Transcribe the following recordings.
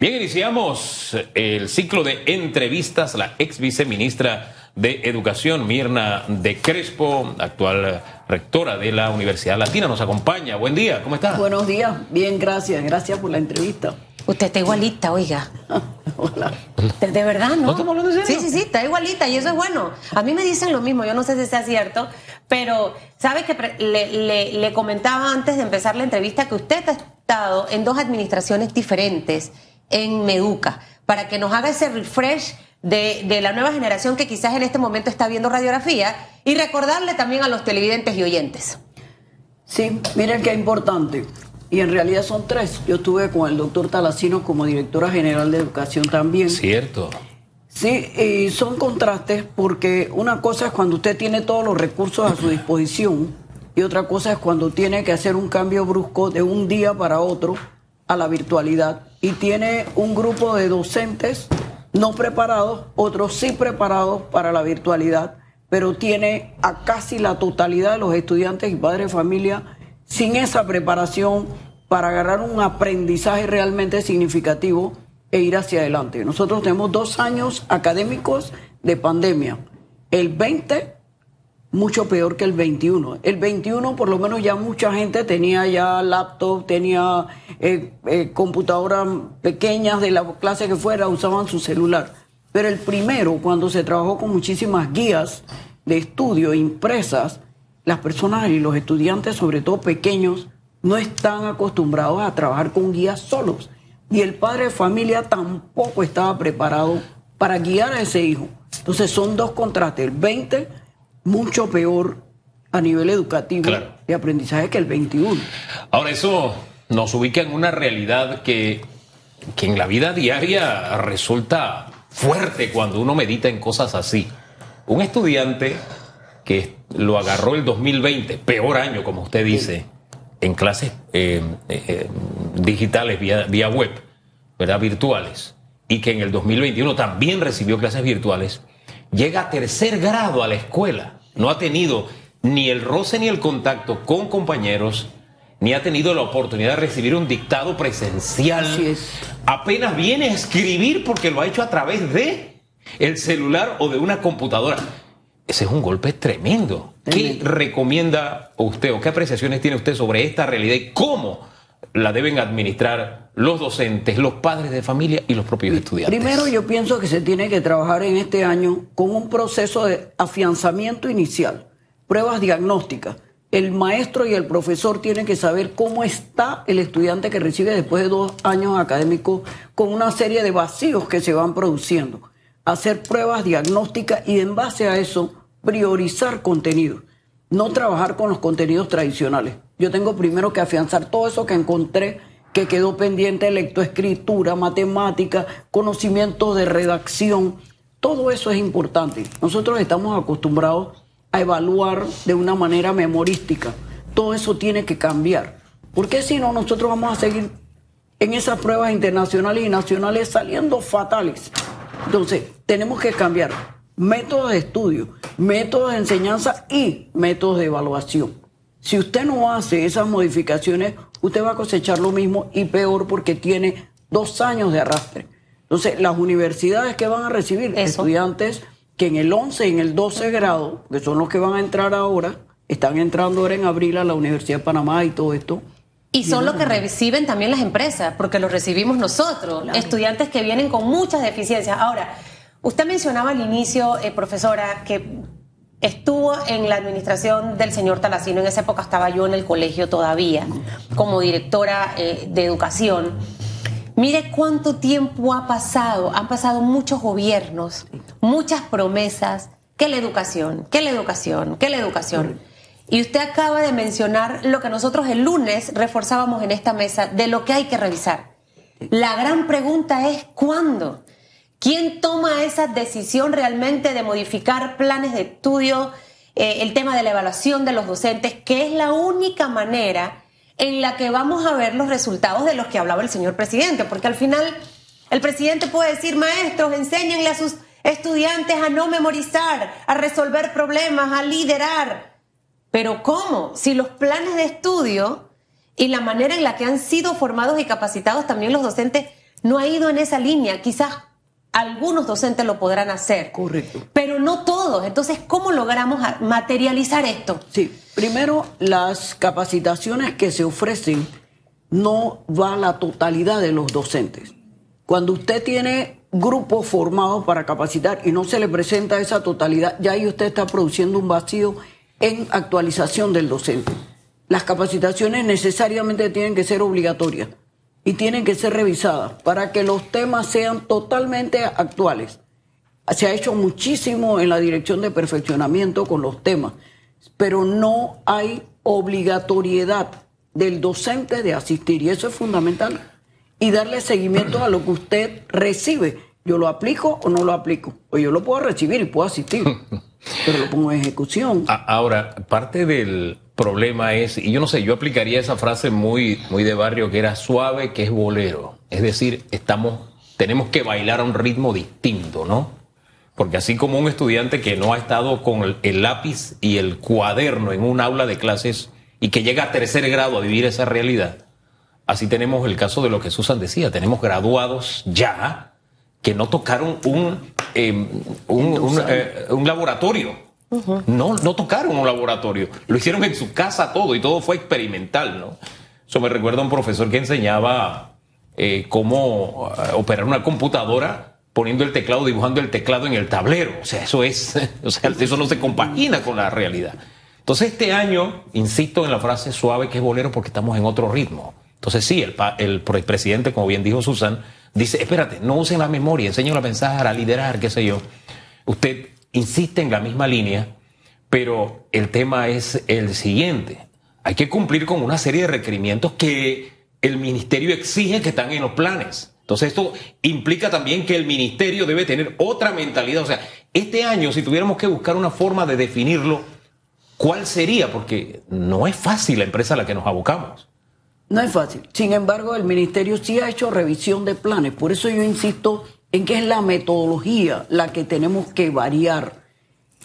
Bien, iniciamos el ciclo de entrevistas. La ex viceministra de Educación, Mirna de Crespo, actual rectora de la Universidad Latina, nos acompaña. Buen día, ¿cómo está? Buenos días, bien, gracias. Gracias por la entrevista. Usted está igualita, oiga. Hola. De, verdad, ¿no? ¿No estamos hablando de serio? Sí, sí, sí, está igualita y eso es bueno. A mí me dicen lo mismo, yo no sé si sea cierto, pero ¿sabe que le, le comentaba antes de empezar la entrevista que usted ha estado en dos administraciones diferentes en Meduca, para que nos haga ese refresh de, de, la nueva generación que quizás en este momento está viendo radiografía y recordarle también a los televidentes y oyentes. Sí, miren qué importante. Y en realidad son tres. Yo estuve con el doctor Talacino como directora general de educación también. Cierto. Sí, y son contrastes porque una cosa es cuando usted tiene todos los recursos a su disposición y otra cosa es cuando tiene que hacer un cambio brusco de un día para otro a la virtualidad y tiene un grupo de docentes no preparados, otros sí preparados para la virtualidad, pero tiene a casi la totalidad de los estudiantes y padres de familia sin esa preparación para agarrar un aprendizaje realmente significativo e ir hacia adelante. Nosotros tenemos dos años académicos de pandemia. El 20 mucho peor que el 21. El 21 por lo menos ya mucha gente tenía ya laptop, tenía eh, eh, computadoras pequeñas de la clase que fuera, usaban su celular. Pero el primero, cuando se trabajó con muchísimas guías de estudio impresas, las personas y los estudiantes, sobre todo pequeños, no están acostumbrados a trabajar con guías solos. Y el padre de familia tampoco estaba preparado para guiar a ese hijo. Entonces son dos contrastes. El 20 mucho peor a nivel educativo de aprendizaje que el 21. Ahora, eso nos ubica en una realidad que, que en la vida diaria resulta fuerte cuando uno medita en cosas así. Un estudiante que lo agarró el 2020, peor año, como usted dice, en clases eh, eh, digitales vía, vía web, ¿verdad? Virtuales, y que en el 2021 también recibió clases virtuales, llega a tercer grado a la escuela, no ha tenido ni el roce ni el contacto con compañeros, ni ha tenido la oportunidad de recibir un dictado presencial. Apenas viene a escribir porque lo ha hecho a través de el celular o de una computadora. Ese es un golpe tremendo. ¿Qué recomienda usted o qué apreciaciones tiene usted sobre esta realidad y cómo la deben administrar los docentes, los padres de familia y los propios estudiantes? Primero yo pienso que se tiene que trabajar en este año con un proceso de afianzamiento inicial, pruebas diagnósticas. El maestro y el profesor tienen que saber cómo está el estudiante que recibe después de dos años académicos con una serie de vacíos que se van produciendo. Hacer pruebas diagnósticas y en base a eso priorizar contenidos. No trabajar con los contenidos tradicionales. Yo tengo primero que afianzar todo eso que encontré que quedó pendiente, lectoescritura, matemática, conocimiento de redacción. Todo eso es importante. Nosotros estamos acostumbrados a evaluar de una manera memorística. Todo eso tiene que cambiar. Porque si no, nosotros vamos a seguir en esas pruebas internacionales y nacionales saliendo fatales. Entonces, tenemos que cambiar métodos de estudio, métodos de enseñanza y métodos de evaluación. Si usted no hace esas modificaciones, usted va a cosechar lo mismo y peor porque tiene dos años de arrastre. Entonces, las universidades que van a recibir estudiantes que en el 11 y en el 12 grado, que son los que van a entrar ahora, están entrando ahora en abril a la Universidad de Panamá y todo esto. Y son los que reciben también las empresas, porque los recibimos nosotros, estudiantes que vienen con muchas deficiencias. Ahora, usted mencionaba al inicio, eh, profesora, que Estuvo en la administración del señor Talacino, en esa época estaba yo en el colegio todavía, como directora eh, de educación. Mire cuánto tiempo ha pasado, han pasado muchos gobiernos, muchas promesas, que la educación, que la educación, que la educación. Y usted acaba de mencionar lo que nosotros el lunes reforzábamos en esta mesa de lo que hay que revisar. La gran pregunta es ¿cuándo? ¿Quién toma esa decisión realmente de modificar planes de estudio, eh, el tema de la evaluación de los docentes, que es la única manera en la que vamos a ver los resultados de los que hablaba el señor presidente? Porque al final el presidente puede decir, maestros, enséñenle a sus estudiantes a no memorizar, a resolver problemas, a liderar. Pero ¿cómo? Si los planes de estudio y la manera en la que han sido formados y capacitados también los docentes no ha ido en esa línea. Quizás algunos docentes lo podrán hacer. Correcto. Pero no todos. Entonces, ¿cómo logramos materializar esto? Sí, primero las capacitaciones que se ofrecen no va a la totalidad de los docentes. Cuando usted tiene grupos formados para capacitar y no se le presenta esa totalidad, ya ahí usted está produciendo un vacío en actualización del docente. Las capacitaciones necesariamente tienen que ser obligatorias y tienen que ser revisadas para que los temas sean totalmente actuales. Se ha hecho muchísimo en la dirección de perfeccionamiento con los temas, pero no hay obligatoriedad del docente de asistir y eso es fundamental y darle seguimiento a lo que usted recibe. Yo lo aplico o no lo aplico, o yo lo puedo recibir y puedo asistir, pero lo pongo en ejecución. Ahora, parte del problema es, y yo no sé, yo aplicaría esa frase muy, muy de barrio que era suave, que es bolero. Es decir, estamos, tenemos que bailar a un ritmo distinto, ¿no? Porque así como un estudiante que no ha estado con el, lápiz y el cuaderno en un aula de clases y que llega a tercer grado a vivir esa realidad, así tenemos el caso de lo que Susan decía, tenemos graduados ya que no tocaron un, em, un, eh, un laboratorio no, no tocaron un laboratorio, lo hicieron en su casa todo y todo fue experimental, ¿no? Eso me recuerda a un profesor que enseñaba eh, cómo eh, operar una computadora poniendo el teclado, dibujando el teclado en el tablero. O sea, eso es, o sea, eso no se compagina con la realidad. Entonces este año, insisto en la frase suave que es bolero porque estamos en otro ritmo. Entonces sí, el, el, presidente, como bien dijo Susan, dice, espérate, no usen la memoria, enseñen a pensar, a liderar, qué sé yo. Usted insiste en la misma línea, pero el tema es el siguiente. Hay que cumplir con una serie de requerimientos que el ministerio exige que están en los planes. Entonces esto implica también que el ministerio debe tener otra mentalidad. O sea, este año, si tuviéramos que buscar una forma de definirlo, ¿cuál sería? Porque no es fácil la empresa a la que nos abocamos. No es fácil. Sin embargo, el ministerio sí ha hecho revisión de planes. Por eso yo insisto en que es la metodología la que tenemos que variar.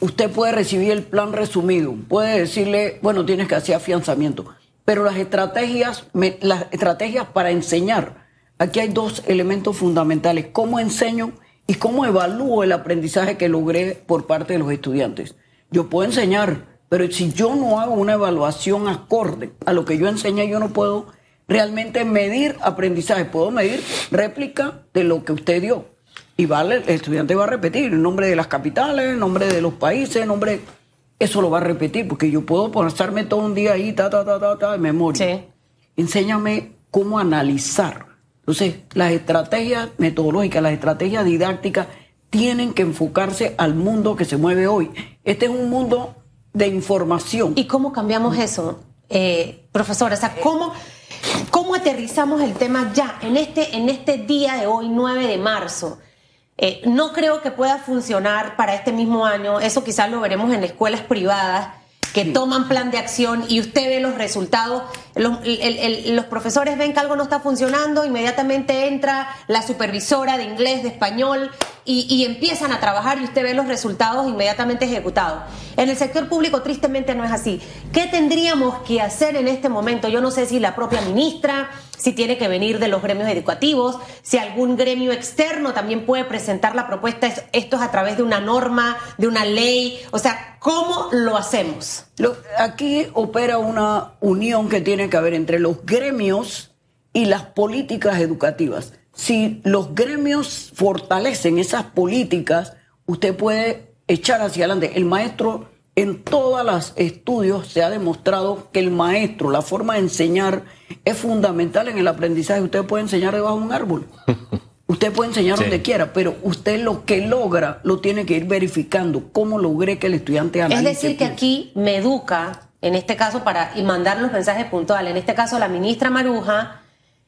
Usted puede recibir el plan resumido, puede decirle, bueno, tienes que hacer afianzamiento, pero las estrategias, las estrategias para enseñar, aquí hay dos elementos fundamentales, cómo enseño y cómo evalúo el aprendizaje que logré por parte de los estudiantes. Yo puedo enseñar, pero si yo no hago una evaluación acorde a lo que yo enseñé, yo no puedo realmente medir aprendizaje, puedo medir réplica de lo que usted dio. Y vale, el estudiante va a repetir el nombre de las capitales, el nombre de los países, el nombre. Eso lo va a repetir, porque yo puedo pasarme todo un día ahí, ta, ta, ta, ta, ta, de memoria. Sí. Enséñame cómo analizar. Entonces, las estrategias metodológicas, las estrategias didácticas tienen que enfocarse al mundo que se mueve hoy. Este es un mundo de información. ¿Y cómo cambiamos eso, eh, profesora? O sea, ¿cómo, ¿cómo aterrizamos el tema ya, en este, en este día de hoy, 9 de marzo? Eh, no creo que pueda funcionar para este mismo año. Eso quizás lo veremos en escuelas privadas que toman plan de acción y usted ve los resultados. Los, los, profesores ven que algo no está funcionando, inmediatamente entra la supervisora de inglés, de español y, empiezan a trabajar y usted ve los resultados inmediatamente ejecutados. En el sector público tristemente no es así. ¿Qué tendríamos que hacer en este momento? Yo no sé si la propia ministra, si tiene que venir de los gremios educativos, si algún gremio externo también puede presentar la propuesta, esto es a través de una norma, de una ley, o sea, ¿cómo lo hacemos? aquí opera una unión que tiene que haber entre los gremios y las políticas educativas. Si los gremios fortalecen esas políticas, usted puede echar hacia adelante. El maestro en todos los estudios se ha demostrado que el maestro, la forma de enseñar, es fundamental en el aprendizaje. Usted puede enseñar debajo de un árbol. Usted puede enseñar donde quiera, pero usted lo que logra lo tiene que ir verificando. ¿Cómo logré que el estudiante analice? Es decir, que aquí me educa, en este caso, para mandar los mensajes puntuales. En este caso, la ministra Maruja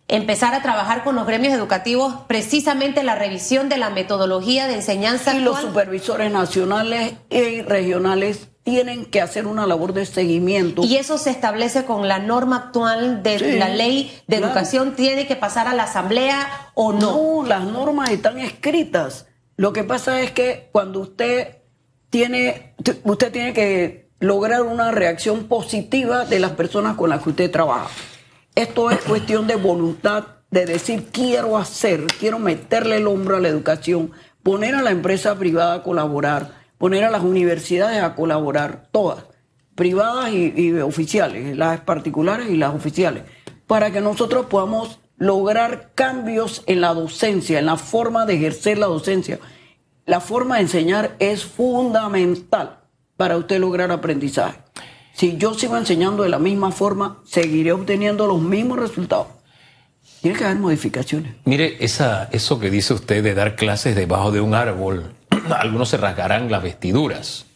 empezar a trabajar con los gremios educativos precisamente la revisión de la metodología de enseñanza. Y los supervisores nacionales y regionales tienen que hacer una labor de seguimiento. Y eso se establece con la norma actual de la ley de educación, ¿tiene que pasar a la asamblea o no? No, las normas están escritas. Lo que pasa es que cuando usted tiene, usted tiene que lograr una reacción positiva de las personas con las que usted trabaja. Esto es cuestión de voluntad de decir quiero hacer, quiero meterle el hombro a la educación, poner a la empresa privada a colaborar, poner a las universidades a colaborar, todas, privadas y, oficiales, las particulares y las oficiales, para que nosotros podamos lograr cambios en la docencia, en la forma de ejercer la docencia. La forma de enseñar es fundamental para usted lograr aprendizaje. Si yo sigo enseñando de la misma forma, seguiré obteniendo los mismos resultados. Tiene que haber modificaciones. Mire, esa, eso que dice usted de dar clases debajo de un árbol, algunos se rasgarán las vestiduras.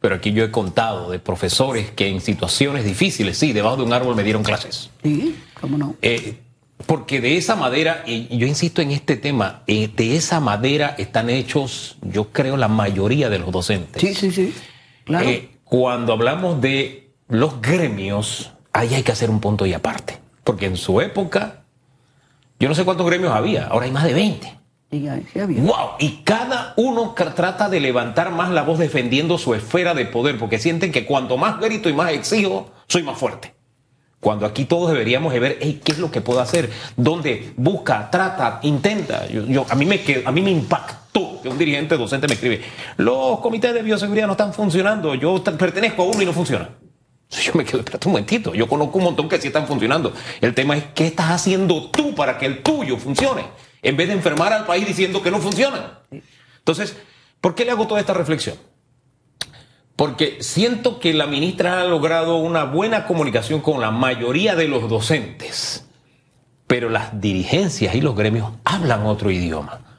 Pero aquí yo he contado de profesores que en situaciones difíciles, sí, debajo de un árbol me dieron clases. Sí, cómo no. Eh, porque de esa madera, y yo insisto en este tema, eh, de esa madera están hechos, yo creo, la mayoría de los docentes. Sí, sí, sí. Claro. Eh, cuando hablamos de los gremios, ahí hay que hacer un punto y aparte. Porque en su época, yo no sé cuántos gremios había, ahora hay más de 20. Y había. ¡Wow! Y cada uno trata de levantar más la voz defendiendo su esfera de poder, porque sienten que cuanto más grito y más exijo, soy más fuerte. Cuando aquí todos deberíamos de ver, hey, ¿qué es lo que puedo hacer? ¿Dónde busca, trata, intenta? Yo, yo- a, mí me, qued- a mí me impactó un dirigente docente me escribe, los comités de bioseguridad no están funcionando, yo pertenezco a uno y no funciona. Yo me quedo, espérate un momentito, yo conozco un montón que sí están funcionando. El tema es, ¿qué estás haciendo tú para que el tuyo funcione? En vez de enfermar al país diciendo que no funcionan. Entonces, ¿por qué le hago toda esta reflexión? Porque siento que la ministra ha logrado una buena comunicación con la mayoría de los docentes, pero las dirigencias y los gremios hablan otro idioma.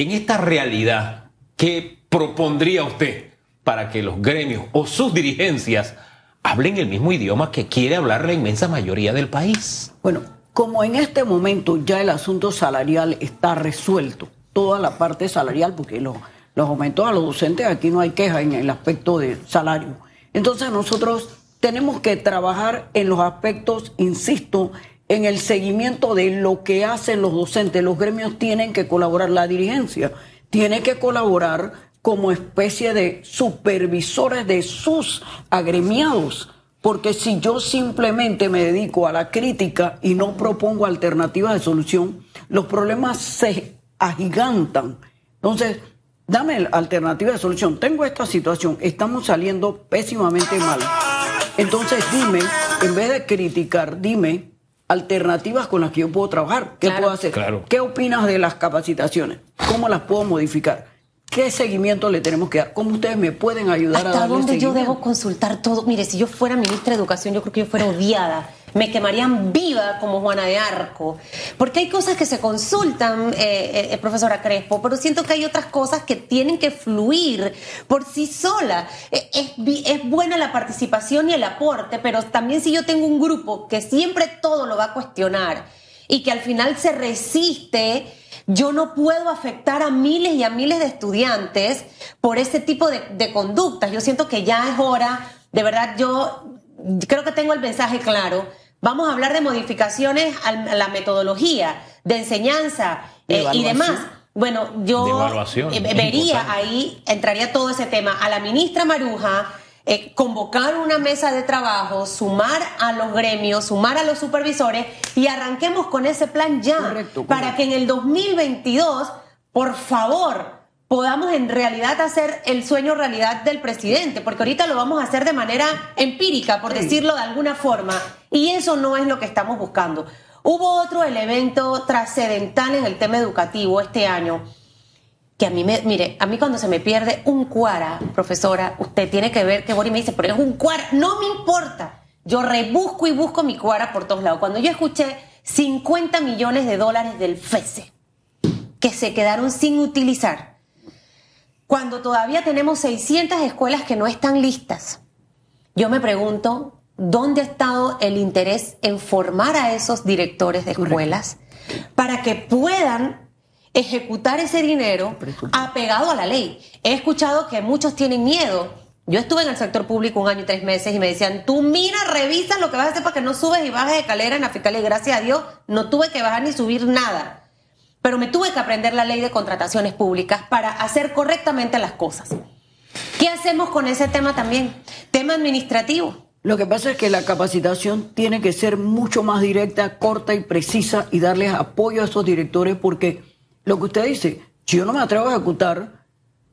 En esta realidad, ¿qué propondría usted para que los gremios o sus dirigencias hablen el mismo idioma que quiere hablar la inmensa mayoría del país? Bueno, como en este momento ya el asunto salarial está resuelto, toda la parte salarial, porque los, los aumentos a los docentes aquí no hay queja en el aspecto de salario. Entonces nosotros tenemos que trabajar en los aspectos, insisto, en el seguimiento de lo que hacen los docentes. Los gremios tienen que colaborar, la dirigencia tiene que colaborar como especie de supervisores de sus agremiados. Porque si yo simplemente me dedico a la crítica y no propongo alternativas de solución, los problemas se agigantan. Entonces, dame alternativa de solución. Tengo esta situación, estamos saliendo pésimamente mal. Entonces, dime, en vez de criticar, dime alternativas con las que yo puedo trabajar. ¿Qué Claro. puedo hacer? Claro. ¿Qué opinas de las capacitaciones? ¿Cómo las puedo modificar? ¿Qué seguimiento le tenemos que dar? ¿Cómo ustedes me pueden ayudar a ¿Hasta darle dónde yo debo consultar todo? Mire, si yo fuera ministra de Educación, yo creo que yo fuera odiada. Me quemarían viva como Juana de Arco. Porque hay cosas que se consultan, eh, eh, profesora Crespo, pero siento que hay otras cosas que tienen que fluir por sí sola. Eh, Es, vi- es buena la participación y el aporte, pero también si yo tengo un grupo que siempre todo lo va a cuestionar y que al final se resiste, yo no puedo afectar a miles y a miles de estudiantes por ese tipo de, de conductas. Yo siento que ya es hora, de verdad, yo creo que tengo el mensaje claro. Vamos a hablar de modificaciones a la metodología, de enseñanza eh, y demás. Bueno, yo eh, vería ahí, entraría todo ese tema. A la ministra Maruja, eh, convocar una mesa de trabajo, sumar a los gremios, sumar a los supervisores y arranquemos con ese plan ya. Correcto, Para que en el 2022, por favor, podamos en realidad hacer el sueño realidad del presidente, porque ahorita lo vamos a hacer de manera empírica, por Sí. decirlo de alguna forma, y eso no es lo que estamos buscando. Hubo otro elemento trascendental en el tema educativo este año, que a mí me, mire, a mí cuando se me pierde un cuara, profesora, usted tiene que ver que Bori me dice, pero es un cuara, no me importa. Yo rebusco y busco mi cuara por todos lados. Cuando yo escuché 50 millones de dólares del FESE que se quedaron sin utilizar, cuando todavía tenemos 600 escuelas que no están listas, yo me pregunto, ¿dónde ha estado el interés en formar a esos directores de escuelas para que puedan ejecutar ese dinero apegado a la ley? He escuchado que muchos tienen miedo. Yo estuve en el sector público un año y tres meses y me decían, tú mira, revisa lo que vas a hacer para que no subes y bajes de escalera en la fiscalía. Y gracias a Dios no tuve que bajar ni subir nada. Pero me tuve que aprender la ley de contrataciones públicas para hacer correctamente las cosas. ¿Qué hacemos con ese tema también? Tema administrativo. Lo que pasa es que la capacitación tiene que ser mucho más directa, corta y precisa y darles apoyo a esos directores porque lo que usted dice, si yo no me atrevo a ejecutar,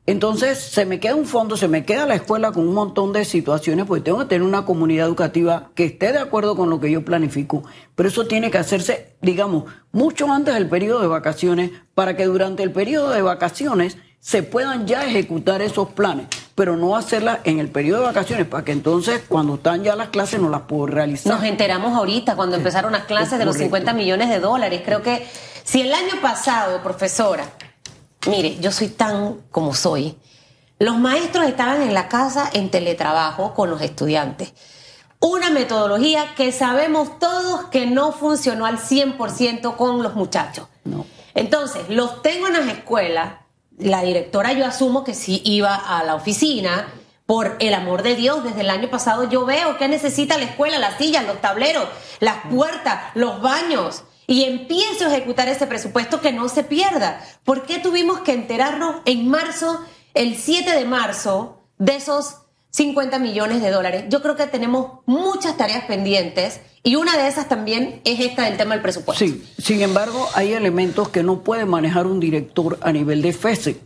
entonces se me queda un fondo, se me queda la escuela con un montón de situaciones, porque tengo que tener una comunidad educativa que esté de acuerdo con lo que yo planifico. Pero eso tiene que hacerse, digamos, mucho antes del periodo de vacaciones, para que durante el periodo de vacaciones se puedan ya ejecutar esos planes, pero no hacerlas en el periodo de vacaciones, para que entonces cuando están ya las clases no las puedo realizar. Nos enteramos ahorita cuando empezaron las clases de los 50 millones de dólares. Creo que si el año pasado, profesora, mire, yo soy tan como soy, los maestros estaban en la casa en teletrabajo con los estudiantes. Una metodología que sabemos todos que no funcionó al 100% con los muchachos. No. Entonces, los tengo en las escuelas la directora yo asumo que sí iba a la oficina. Por el amor de Dios, desde el año pasado yo veo que necesita la escuela, las sillas, los tableros, las puertas, los baños. Y empiezo a ejecutar ese presupuesto que no se pierda. ¿Por qué tuvimos que enterarnos en marzo, el 7 de marzo, de esos 50 millones de dólares? Yo creo que tenemos muchas tareas pendientes y una de esas también es esta del tema del presupuesto. Sí, sin embargo, hay elementos que no puede manejar un director a nivel de FESE.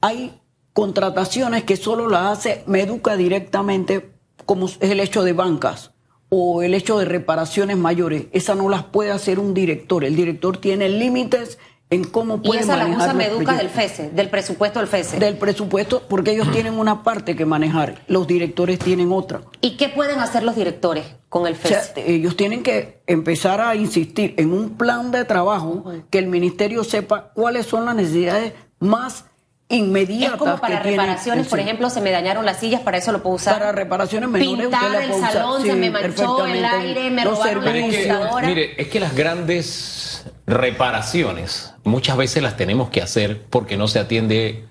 Hay contrataciones que solo las hace Meduca directamente, como es el hecho de bancas o el hecho de reparaciones mayores. Esa no las puede hacer un director. El director tiene límites en cómo puede y esa manejar la usa Meduca del. FESE, del presupuesto del FESE. Del presupuesto, porque ellos tienen una parte que manejar, los directores tienen otra. ¿Y qué pueden hacer los directores con el O sea, FESE? ellos tienen que empezar a insistir en un plan de trabajo que el ministerio sepa cuáles son las necesidades más es inmediatas como para que reparaciones, por ejemplo, se me dañaron las sillas, para eso lo puedo usar. Para reparaciones menores Pintar usted la el usar. salón, se Sí, me manchó el aire, me Los robaron la es que, mire, es que las grandes reparaciones muchas veces las tenemos que hacer porque no se atiende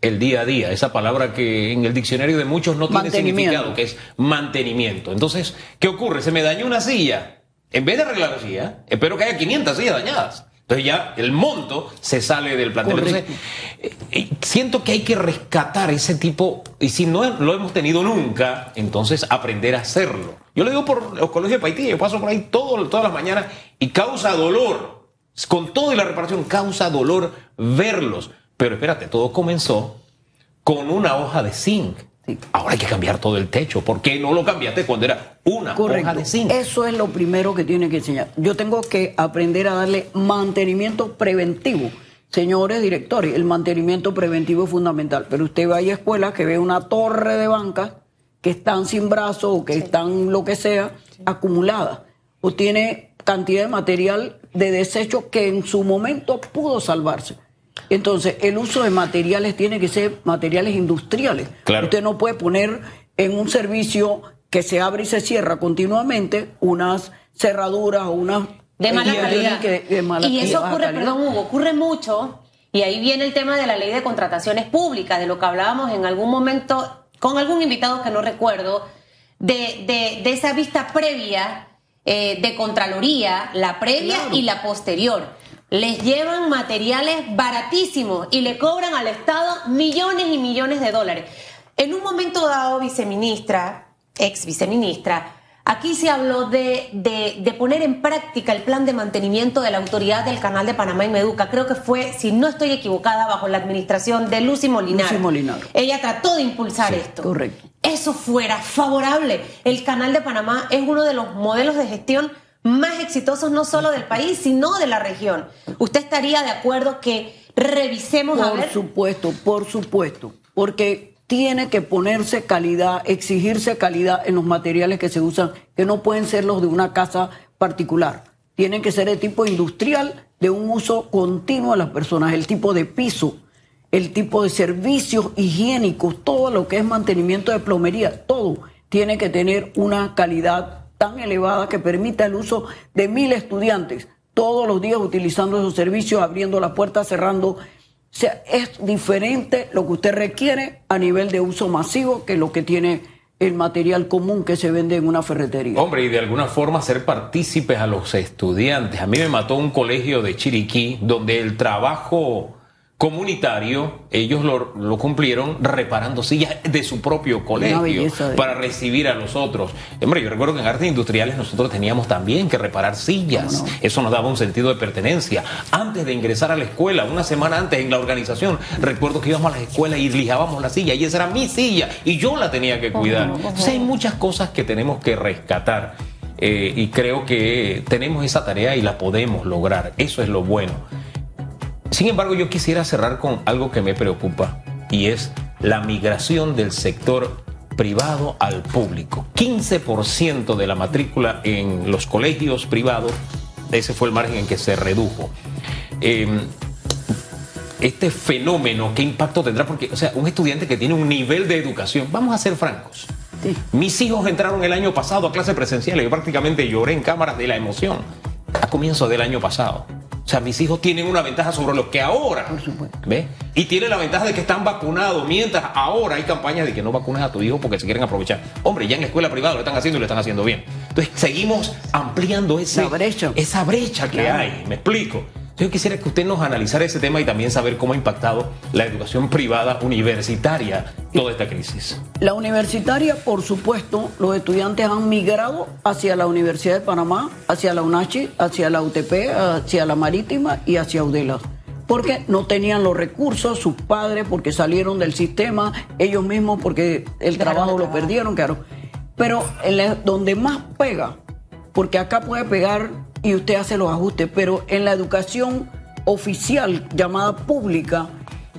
el día a día. Esa palabra que en el diccionario de muchos no tiene significado, que es mantenimiento. Entonces, ¿qué ocurre? Se me dañó una silla. En vez de arreglar la silla, espero que haya 500 sillas dañadas. Entonces ya el monto se sale del plantel. Entonces, eh, eh, siento que hay que rescatar ese tipo, y si no lo hemos tenido nunca, entonces aprender a hacerlo. Yo lo digo por los colegios de Haití, yo paso por ahí todo, todas las mañanas y causa dolor. Con todo y la reparación causa dolor verlos. Pero espérate, todo comenzó con una hoja de zinc. Sí. Ahora hay que cambiar todo el techo. ¿Por qué no lo cambiaste cuando era una Correcto. hoja de zinc? Eso es lo primero que tiene que enseñar. Yo tengo que aprender a darle mantenimiento preventivo. Señores directores, el mantenimiento preventivo es fundamental. Pero usted vaya a escuelas que ve una torre de bancas que están sin brazos o que están lo que sea acumuladas. O tiene cantidad de material de desecho que en su momento pudo salvarse. Entonces, el uso de materiales tiene que ser materiales industriales. Claro. Usted no puede poner en un servicio que se abre y se cierra continuamente unas cerraduras o unas de mala y calidad. que- de mala- y eso ocurre, calidad. perdón, Hugo, ocurre mucho. Y ahí viene el tema de la ley de contrataciones públicas, de lo que hablábamos en algún momento con algún invitado que no recuerdo, de, de- de esa vista previa eh, de Contraloría, la previa Claro. y la posterior. Les llevan materiales baratísimos y le cobran al Estado millones y millones de dólares. En un momento dado, viceministra, ex viceministra, aquí se habló de, de- de poner en práctica el plan de mantenimiento de la autoridad del Canal de Panamá y Meduca. Creo que fue, si no estoy equivocada, bajo la administración de Lucy Molinar. Lucy Molinar. Ella trató de impulsar Sí, esto. correcto. Eso fuera favorable. El Canal de Panamá es uno de los modelos de gestión más exitosos no solo del país, sino de la región. ¿Usted estaría de acuerdo que revisemos a Por ver? supuesto, por supuesto. Porque tiene que ponerse calidad, exigirse calidad en los materiales que se usan, que no pueden ser los de una casa particular. Tienen que ser de tipo industrial, de un uso continuo a las personas, el tipo de piso, el tipo de servicios higiénicos, todo lo que es mantenimiento de plomería, todo tiene que tener una calidad tan elevada que permita el uso de mil estudiantes todos los días utilizando esos servicios, abriendo la puerta, cerrando. O sea, es diferente lo que usted requiere a nivel de uso masivo que lo que tiene el material común que se vende en una ferretería. Hombre, y de alguna forma ser partícipes a los estudiantes. A mí me mató un colegio de Chiriquí donde el trabajo comunitario, ellos lo, cumplieron reparando sillas de su propio colegio para recibir a los otros. Hombre, yo recuerdo que en artes industriales nosotros teníamos también que reparar sillas. Eso nos daba un sentido de pertenencia. Antes de ingresar a la escuela, una semana antes en la organización, recuerdo que íbamos a la escuela y lijábamos la silla y esa era mi silla y yo la tenía que cuidar. Entonces hay muchas cosas que tenemos que rescatar. Eh, y creo que tenemos esa tarea y la podemos lograr. Eso es lo bueno. Sin embargo, yo quisiera cerrar con algo que me preocupa y es la migración del sector privado al público. 15% de la matrícula en los colegios privados, ese fue el margen en que se redujo. Em, este fenómeno, ¿qué impacto tendrá? Porque, o sea, un estudiante que tiene un nivel de educación, vamos a ser francos. Mis hijos entraron el año pasado a clases presenciales, yo prácticamente lloré en cámaras de la emoción a comienzo del año pasado. O sea, mis hijos tienen una ventaja sobre los que ahora. Por supuesto. ¿Ve? Y tienen la ventaja de que están vacunados, mientras ahora hay campañas de que no vacunes a tu hijo porque se quieren aprovechar. Hombre, ya en la escuela privada lo están haciendo y lo están haciendo bien. Entonces, seguimos ampliando esa brecha, esa brecha que hay. ¿Me explico? Yo quisiera que usted nos analizara ese tema y también saber cómo ha impactado la educación privada universitaria toda esta crisis. La universitaria, por supuesto, los estudiantes han migrado hacia la Universidad de Panamá, hacia la UNACHI, hacia la UTP, hacia la Marítima y hacia UDELA porque no tenían los recursos, sus padres porque salieron del sistema, ellos mismos porque el trabajo lo perdieron, claro. Pero donde más pega, porque acá puede pegar y usted hace los ajustes, pero en la educación oficial llamada pública,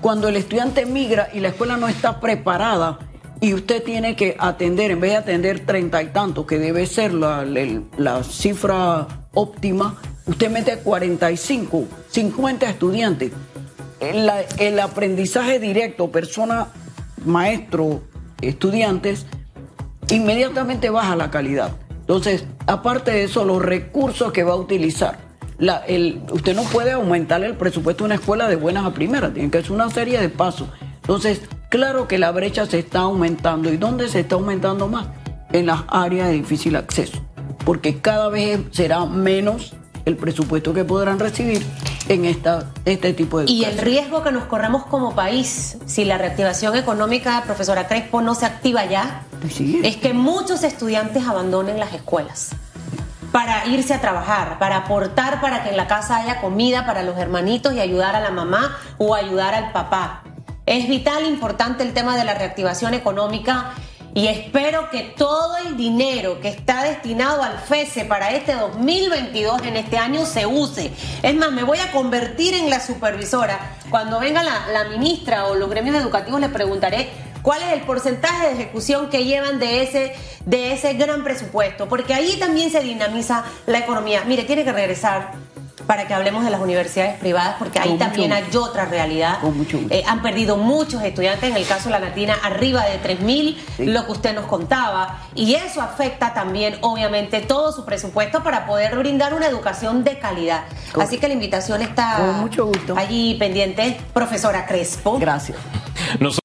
cuando el estudiante migra y la escuela no está preparada y usted tiene que atender, en vez de atender treinta y tantos, que debe ser la, cifra óptima, usted mete 45, 50 estudiantes. El aprendizaje directo, persona, maestro, estudiantes, inmediatamente baja la calidad. Entonces, aparte de eso, los recursos que va a utilizar. usted no puede aumentar el presupuesto de una escuela de buenas a primeras, tiene que ser una serie de pasos. Entonces, claro que la brecha se está aumentando. ¿Y dónde se está aumentando más? En las áreas de difícil acceso, porque cada vez será menos el presupuesto que podrán recibir en esta, este tipo de... Y el riesgo que nos corremos como país, si la reactivación económica, profesora Crespo, no se activa ya, pues es que muchos estudiantes abandonen las escuelas para irse a trabajar, para aportar para que en la casa haya comida para los hermanitos y ayudar a la mamá o ayudar al papá. Es vital, importante el tema de la reactivación económica y espero que todo el dinero que está destinado al FESE para este 2022 en este año se use. Es más, me voy a convertir en la supervisora. Cuando venga la, ministra o los gremios educativos le preguntaré cuál es el porcentaje de ejecución que llevan de ese, de ese gran presupuesto, porque ahí también se dinamiza la economía. Mire, tiene que regresar para que hablemos de las universidades privadas, porque ahí también hay otra realidad. Eh, han perdido muchos estudiantes, en el caso de la Latina, arriba de 3.000, lo que usted nos contaba, y eso afecta también, obviamente, todo su presupuesto para poder brindar una educación de calidad. Así que la invitación está mucho gusto. allí pendiente, profesora Crespo. Gracias.